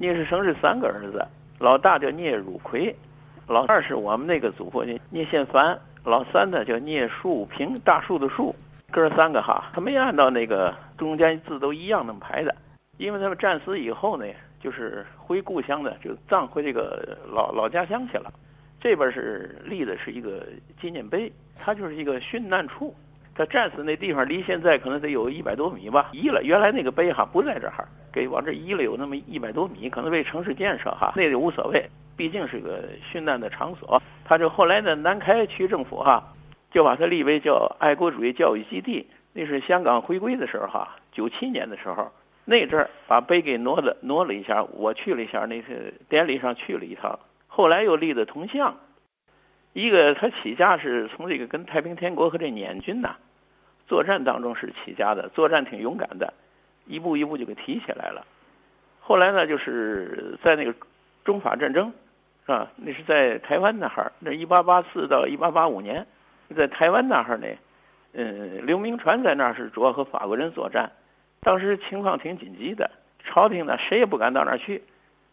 聂士生是三个儿子，老大叫聂汝奎，老二是我们那个祖父聂聂宪藩，老三呢叫聂树平，大树的树，哥三个哈，他没按照那个中间字都一样那么排的，因为他们战死以后呢，就是回故乡的，就葬回这个老老家乡去了。这边是立的是一个纪念碑，它就是一个殉难处。他战死那地方离现在可能得有一百多米吧，移了。原来那个碑哈不在这儿，给往这移了有那么一百多米，可能为城市建设哈，那就无所谓，毕竟是个殉难的场所。他就后来呢，南开区政府哈就把它立为叫爱国主义教育基地。那是香港回归的时候哈，九七年的时候，那阵儿把碑给挪了挪了一下，我去了一下，那是典礼上去了一趟。后来又立的铜像。一个他起家是从这个跟太平天国和这捻军呐作战当中是起家的，作战挺勇敢的，一步一步就给提起来了。后来呢，就是在那个中法战争，是吧？那是在台湾那哈儿，那一八八四到一八八五年，在台湾那哈儿呢，嗯，刘铭传在那儿是主要和法国人作战，当时情况挺紧急的，朝廷呢谁也不敢到那儿去，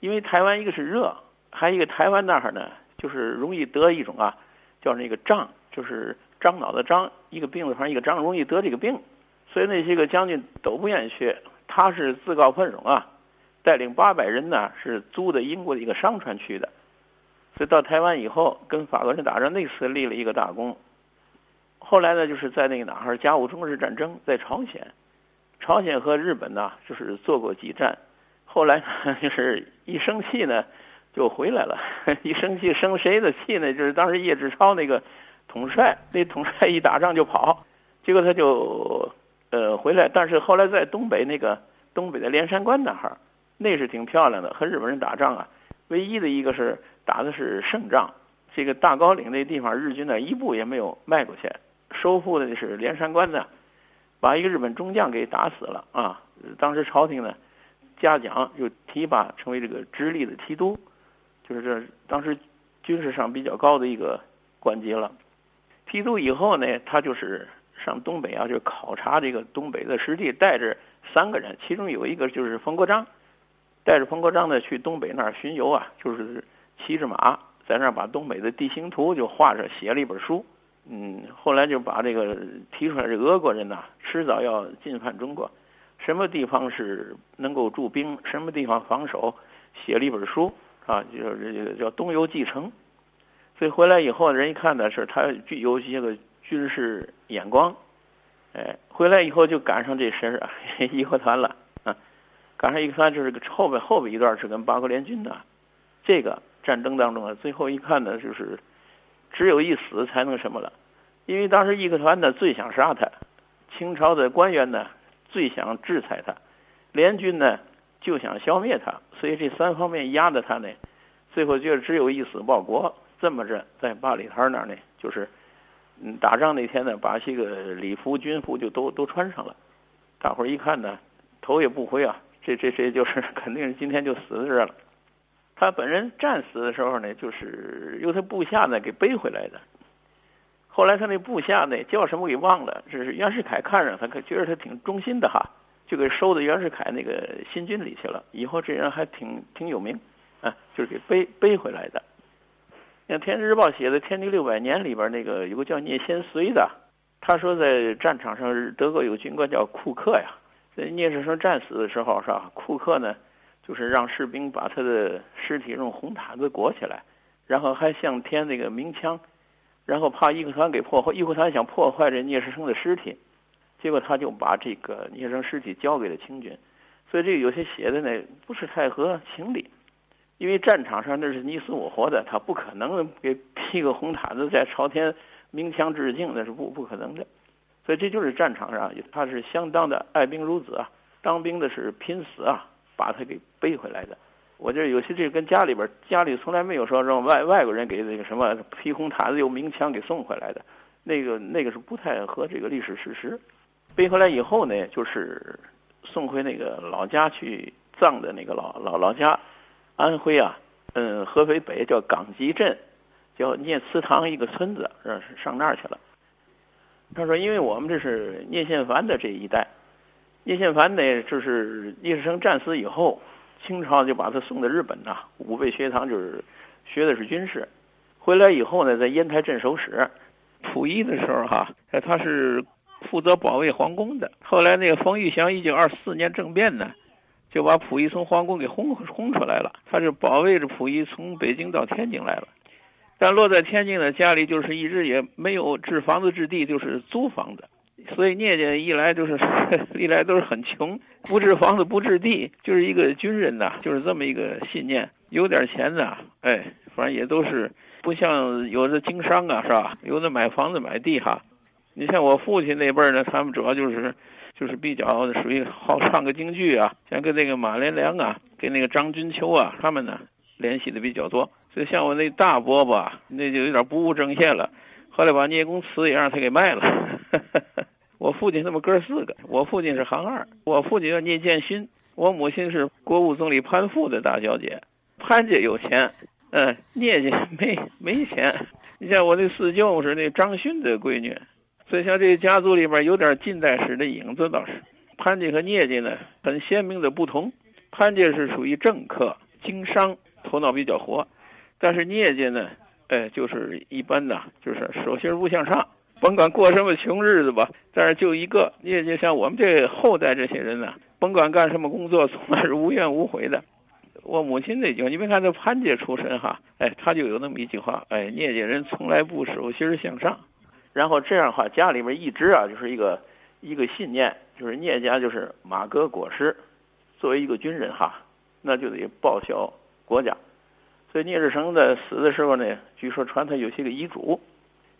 因为台湾一个是热，还有一个台湾那哈儿呢。就是容易得一种啊，叫那个胀，就是樟脑的樟，一个病字旁一个张，容易得这个病。所以那些个将军都不愿意去，他是自告奋勇啊，带领八百人呢，是租的英国的一个商船去的。所以到台湾以后，跟法国人打仗，那次立了一个大功。后来呢，就是在那个哪儿，甲午中日战争，在朝鲜，朝鲜和日本呢，就是做过几战。后来呢，就是一生气呢。就回来了，一生气生谁的气呢？就是当时叶志超那个统帅，那统帅一打仗就跑，结果他就呃回来。但是后来在东北那个东北的连山关那哈儿，那是挺漂亮的。和日本人打仗啊，唯一的一个是打的是胜仗。这个大高岭那地方，日军呢一步也没有迈过去。收复的是连山关呢，把一个日本中将给打死了啊！当时朝廷呢嘉奖，就提拔成为这个直隶的提督。就是这当时军事上比较高的一个官级了。提督以后呢，他就是上东北啊，就考察这个东北的实地，带着三个人，其中有一个就是冯国璋，带着冯国璋呢去东北那儿巡游啊，就是骑着马在那儿把东北的地形图就画着，写了一本书。嗯，后来就把这个提出来，这俄国人呐，迟早要进犯中国，什么地方是能够驻兵，什么地方防守，写了一本书。啊，就是这个叫东游继承，所以回来以后，人一看呢，是他具有些个军事眼光，哎，回来以后就赶上这事儿，义和团了啊，赶上义和团就是个后边后边一段是跟八国联军的，这个战争当中啊，最后一看呢，就是只有一死才能什么了，因为当时义和团呢最想杀他，清朝的官员呢最想制裁他，联军呢。就想消灭他，所以这三方面压着他呢，最后就只有一死报国。这么着，在八里台那儿呢，就是嗯，打仗那天呢，把这个礼服、军服就都都穿上了。大伙儿一看呢，头也不回啊，这这这就是 肯定是今天就死在这了。他本人战死的时候呢，就是由他部下呢给背回来的。后来他那部下呢叫什么给忘了，这是袁世凯看着他，可觉得他挺忠心的哈。就给收到袁世凯那个新军里去了。以后这人还挺挺有名，啊，就是给背背回来的。像《天津日报》写的《天地六百年》里边那个有个叫聂先绥的，他说在战场上德国有军官叫库克呀。在聂士成战死的时候是吧？库克呢，就是让士兵把他的尸体用红毯子裹起来，然后还向天那个鸣枪，然后怕义和团给破坏，义和团想破坏这聂士成的尸体。结果他就把这个聂生尸体交给了清军，所以这个有些写的呢不是太合情理，因为战场上那是你死我活的，他不可能给披个红毯子在朝天鸣枪致敬，那是不不可能的。所以这就是战场上他是相当的爱兵如子啊，当兵的是拼死啊，把他给背回来的。我觉得有些这跟家里边家里从来没有说让外外国人给那个什么披红毯子又鸣枪给送回来的，那个那个是不太合这个历史事实。背回来以后呢，就是送回那个老家去葬的那个老老老家，安徽啊，嗯，合肥北叫岗集镇，叫聂祠堂一个村子，上上那儿去了。他说，因为我们这是聂宪藩的这一代，聂宪藩呢，就是聂士成战死以后，清朝就把他送到日本呐，武备学堂就是学的是军事。回来以后呢，在烟台镇守使，溥仪的时候哈，他是负责保卫皇宫的。后来那个冯玉祥一九二四年政变呢，就把溥仪从皇宫给轰轰出来了。他就保卫着溥仪从北京到天津来了。但落在天津呢，家里就是一直也没有置房子置地，就是租房子。所以聂家一来就是 历来都是很穷，不置房子不置地，就是一个军人呐，就是这么一个信念。有点钱呐，哎，反正也都是不像有的经商啊，是吧？有的买房子买地哈。你像我父亲那辈儿呢，他们主要就是就是比较属于好唱个京剧啊，像跟那个马连良啊，跟那个张君秋啊，他们呢联系的比较多。所以像我那大伯伯，那就有点不务正业了，后来把聂公祠也让他给卖了。我父亲他们哥四个，我父亲是行二，我父亲叫聂建勋，我母亲是国务总理潘富的大小姐。潘家有钱，嗯，聂家没没钱。你像我那四舅是那张勋的闺女，所以像这个家族里边有点近代史的影子倒是。潘家和聂家呢很鲜明的不同，潘家是属于政客、经商，头脑比较活，但是聂家呢，哎，就是一般的，就是手心不向上。甭管过什么穷日子吧，但是就一个，聂家像我们这后代这些人呢，甭管干什么工作，从来是无怨无悔的。我母亲那句，你别看他潘家出身哈，哎，他就有那么一句话，哎，聂家人从来不手心向上。然后这样的话，家里面一直啊，就是一个一个信念，就是聂家就是马革裹尸，作为一个军人哈，那就得报效国家。所以聂志成在死的时候呢，据说传他有些个遗嘱。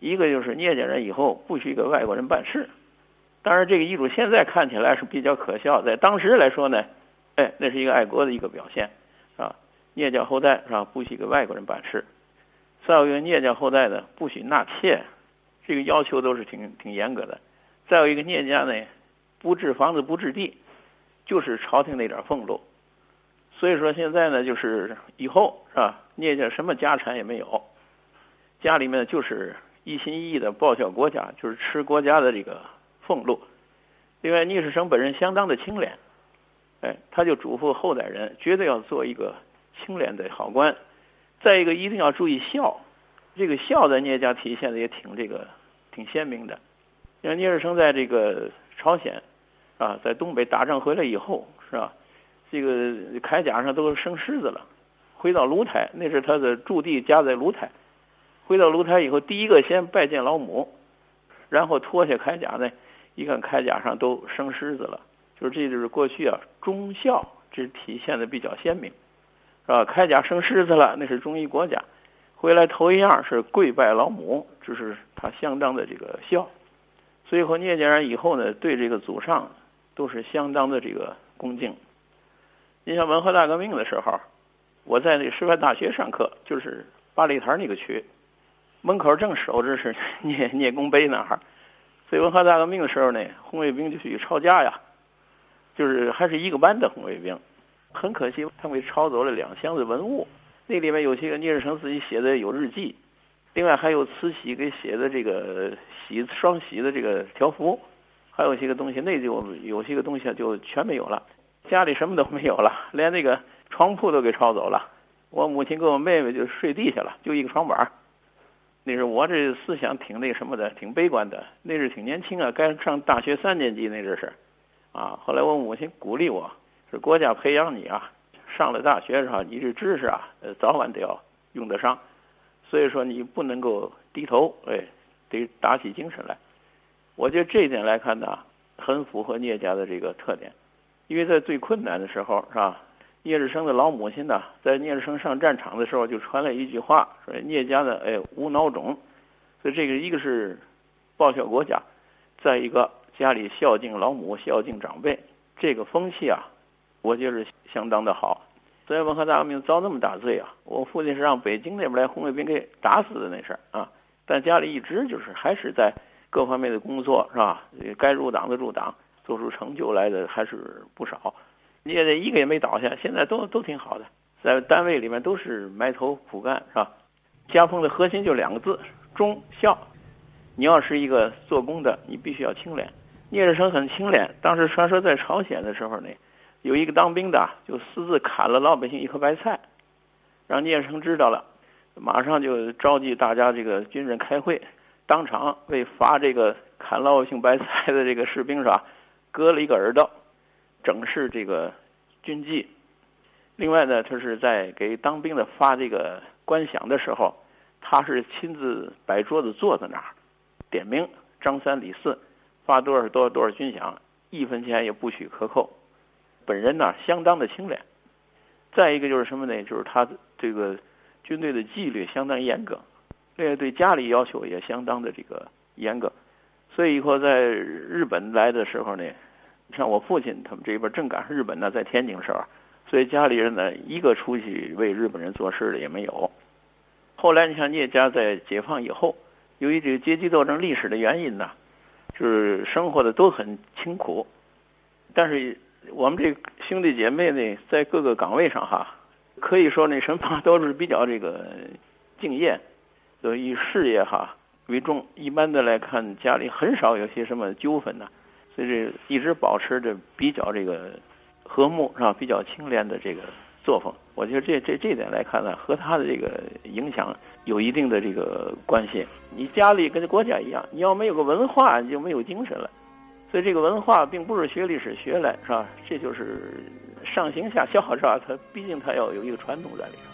一个就是聂家人以后不许给外国人办事，当然这个遗嘱现在看起来是比较可笑，在当时来说呢，哎，那是一个爱国的一个表现，啊，聂家后代是吧？不许给外国人办事，再有一个聂家后代呢，不许纳妾，这个要求都是挺挺严格的。再有一个聂家呢，不置房子不置地，就是朝廷那点俸禄。所以说现在呢，就是以后是吧？聂家什么家产也没有，家里面就是。一心一意的报效国家，就是吃国家的这个俸禄。另外，聂士成本人相当的清廉，哎，他就嘱咐后代人，绝对要做一个清廉的好官。再一个，一定要注意孝，这个孝在聂家体现的也挺这个挺鲜明的。像聂士成在这个朝鲜啊，在东北打仗回来以后，是吧？这个铠甲上都生虱子了。回到卢台，那是他的驻地，家在卢台。回到卢台以后，第一个先拜见老母，然后脱下铠甲呢，一看铠甲上都生虱子了，就是这就是过去啊忠孝这体现的比较鲜明，是吧？铠甲生虱子了，那是忠于国家。回来头一样是跪拜老母，这是他相当的这个孝。所以和聂家人以后呢，对这个祖上都是相当的这个恭敬。你像文化大革命的时候，我在那师范大学上课，就是八里台那个区。门口正守着是 聂聂公碑那儿，所以文化大革命的时候呢，红卫兵就去抄家呀，就是还是一个班的红卫兵，很可惜他们抄走了两箱子文物，那里面有些个聂志成自己写的有日记，另外还有慈禧给写的这个洗双喜的这个条幅，还有些个东西，那就有些个东西就全没有了，家里什么都没有了，连那个床铺都给抄走了，我母亲跟我妹妹就睡地下了，就一个床板。那是我这思想挺那什么的，挺悲观的。那是挺年轻啊，该上大学三年级那阵是，啊，后来我母亲鼓励我，是国家培养你啊，上了大学是吧？你这知识啊，呃，早晚得要用得上，所以说你不能够低头，哎，得打起精神来。我觉得这一点来看呢，很符合聂家的这个特点，因为在最困难的时候是吧？聂志生的老母亲呢，在聂志生上战场的时候，就传了一句话，说聂家的哎无孬种，所以这个一个是报效国家，再一个家里孝敬老母、孝敬长辈，这个风气啊，我觉得相当的好。所以文化大革命遭那么大罪啊，我父亲是让北京那边来红卫兵给打死的那事儿啊，但家里一直就是还是在各方面的工作是吧？该入党的入党，做出成就来的还是不少。你也一个也没倒下，现在都都挺好的，在单位里面都是埋头苦干，是吧？家风的核心就两个字：忠孝。你要是一个做工的，你必须要清廉。聂志成很清廉，当时传说在朝鲜的时候呢，有一个当兵的就私自砍了老百姓一颗白菜，让聂生知道了，马上就召集大家这个军人开会，当场为罚这个砍老百姓白菜的这个士兵是吧，割了一个耳朵，整饰这个军纪。另外呢，他是在给当兵的发这个官饷的时候，他是亲自摆桌子坐在那儿，点名张三李四发多少多少多少军饷，一分钱也不许克扣。本人呢，相当的清廉。再一个就是什么呢？就是他这个军队的纪律相当严格，另外对家里要求也相当的这个严格。所以以后在日本来的时候呢，像我父亲他们这边正赶上日本呢在天津时候。所以家里人呢，一个出去为日本人做事的也没有。后来你像聂家在解放以后，由于这个阶级斗争历史的原因呢，就是生活的都很清苦。但是我们这兄弟姐妹呢，在各个岗位上哈，可以说那什么都是比较这个敬业，所以事业哈为重。一般的来看，家里很少有些什么纠纷呢，所以这一直保持着比较这个。和睦是吧？比较清廉的这个作风，我觉得这这这点来看呢，和他的这个影响有一定的这个关系。你家里跟国家一样，你要没有个文化，你就没有精神了。所以这个文化并不是学历史学来，是吧？这就是上行下效，是吧？它毕竟它要有一个传统在里头。